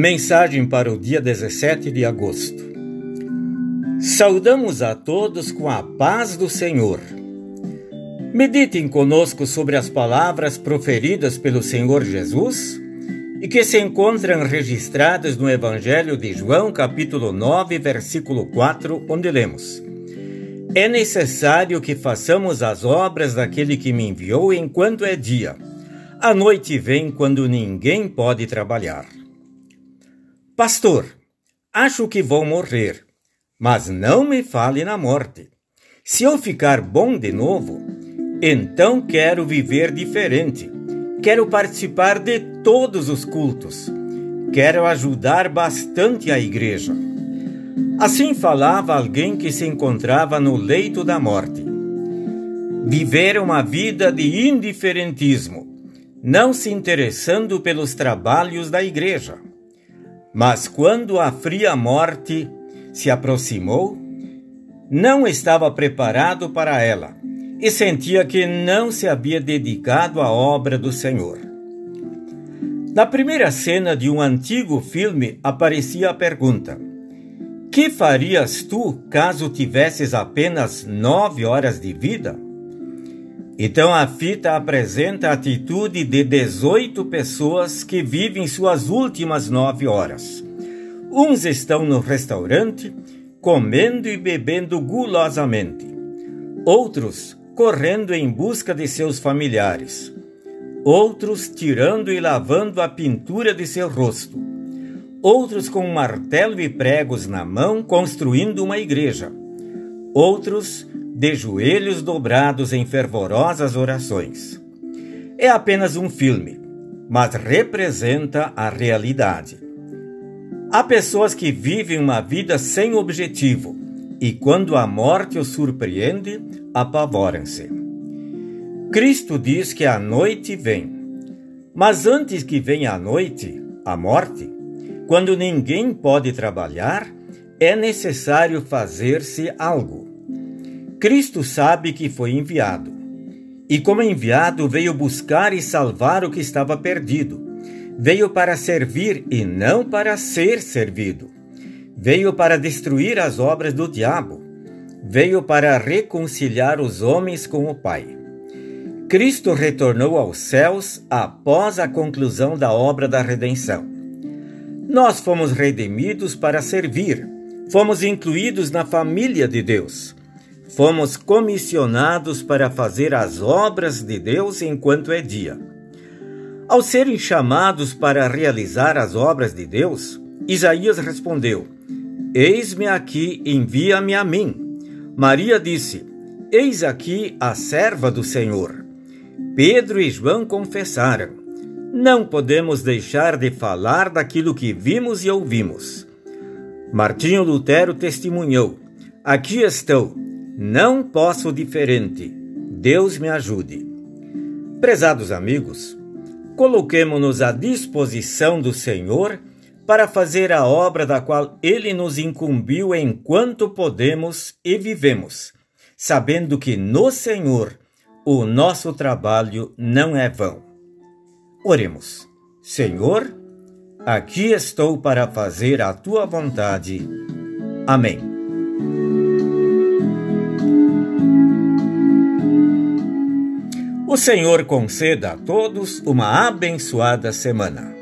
Mensagem para o dia 17 de agosto. Saudamos a todos com a paz do Senhor. Meditem conosco sobre as palavras proferidas pelo Senhor Jesus e que se encontram registradas no Evangelho de João, capítulo 9, versículo 4, onde lemos: É necessário que façamos as obras daquele que me enviou enquanto é dia. A noite vem quando ninguém pode trabalhar. Pastor, acho que vou morrer, mas não me fale na morte. Se eu ficar bom de novo, então quero viver diferente. Quero participar de todos os cultos. Quero ajudar bastante a igreja. Assim falava alguém que se encontrava no leito da morte. Viver uma vida de indiferentismo, não se interessando pelos trabalhos da igreja. Mas quando a fria morte se aproximou, não estava preparado para ela e sentia que não se havia dedicado à obra do Senhor. Na primeira cena de um antigo filme aparecia a pergunta: Que farias tu caso tivesses apenas nove horas de vida? Então a fita apresenta a atitude de 18 pessoas que vivem suas últimas nove horas. Uns estão no restaurante, comendo e bebendo gulosamente. Outros correndo em busca de seus familiares. Outros tirando e lavando a pintura de seu rosto. Outros com um martelo e pregos na mão construindo uma igreja. Outros de joelhos dobrados em fervorosas orações. É apenas um filme, mas representa a realidade. Há pessoas que vivem uma vida sem objetivo e, quando a morte os surpreende, apavoram-se. Cristo diz que a noite vem. Mas antes que venha a noite, a morte, quando ninguém pode trabalhar, é necessário fazer-se algo. Cristo sabe que foi enviado. E como enviado, veio buscar e salvar o que estava perdido. Veio para servir e não para ser servido. Veio para destruir as obras do diabo. Veio para reconciliar os homens com o Pai. Cristo retornou aos céus após a conclusão da obra da redenção. Nós fomos redimidos para servir, fomos incluídos na família de Deus. Fomos comissionados para fazer as obras de Deus enquanto é dia. Ao serem chamados para realizar as obras de Deus, Isaías respondeu: Eis-me aqui, envia-me a mim. Maria disse: Eis aqui a serva do Senhor. Pedro e João confessaram: Não podemos deixar de falar daquilo que vimos e ouvimos. Martinho Lutero testemunhou: Aqui estou não posso diferente. Deus me ajude. Prezados amigos, coloquemo-nos à disposição do Senhor para fazer a obra da qual Ele nos incumbiu enquanto podemos e vivemos, sabendo que no Senhor o nosso trabalho não é vão. Oremos. Senhor, aqui estou para fazer a tua vontade. Amém. O Senhor conceda a todos uma abençoada semana.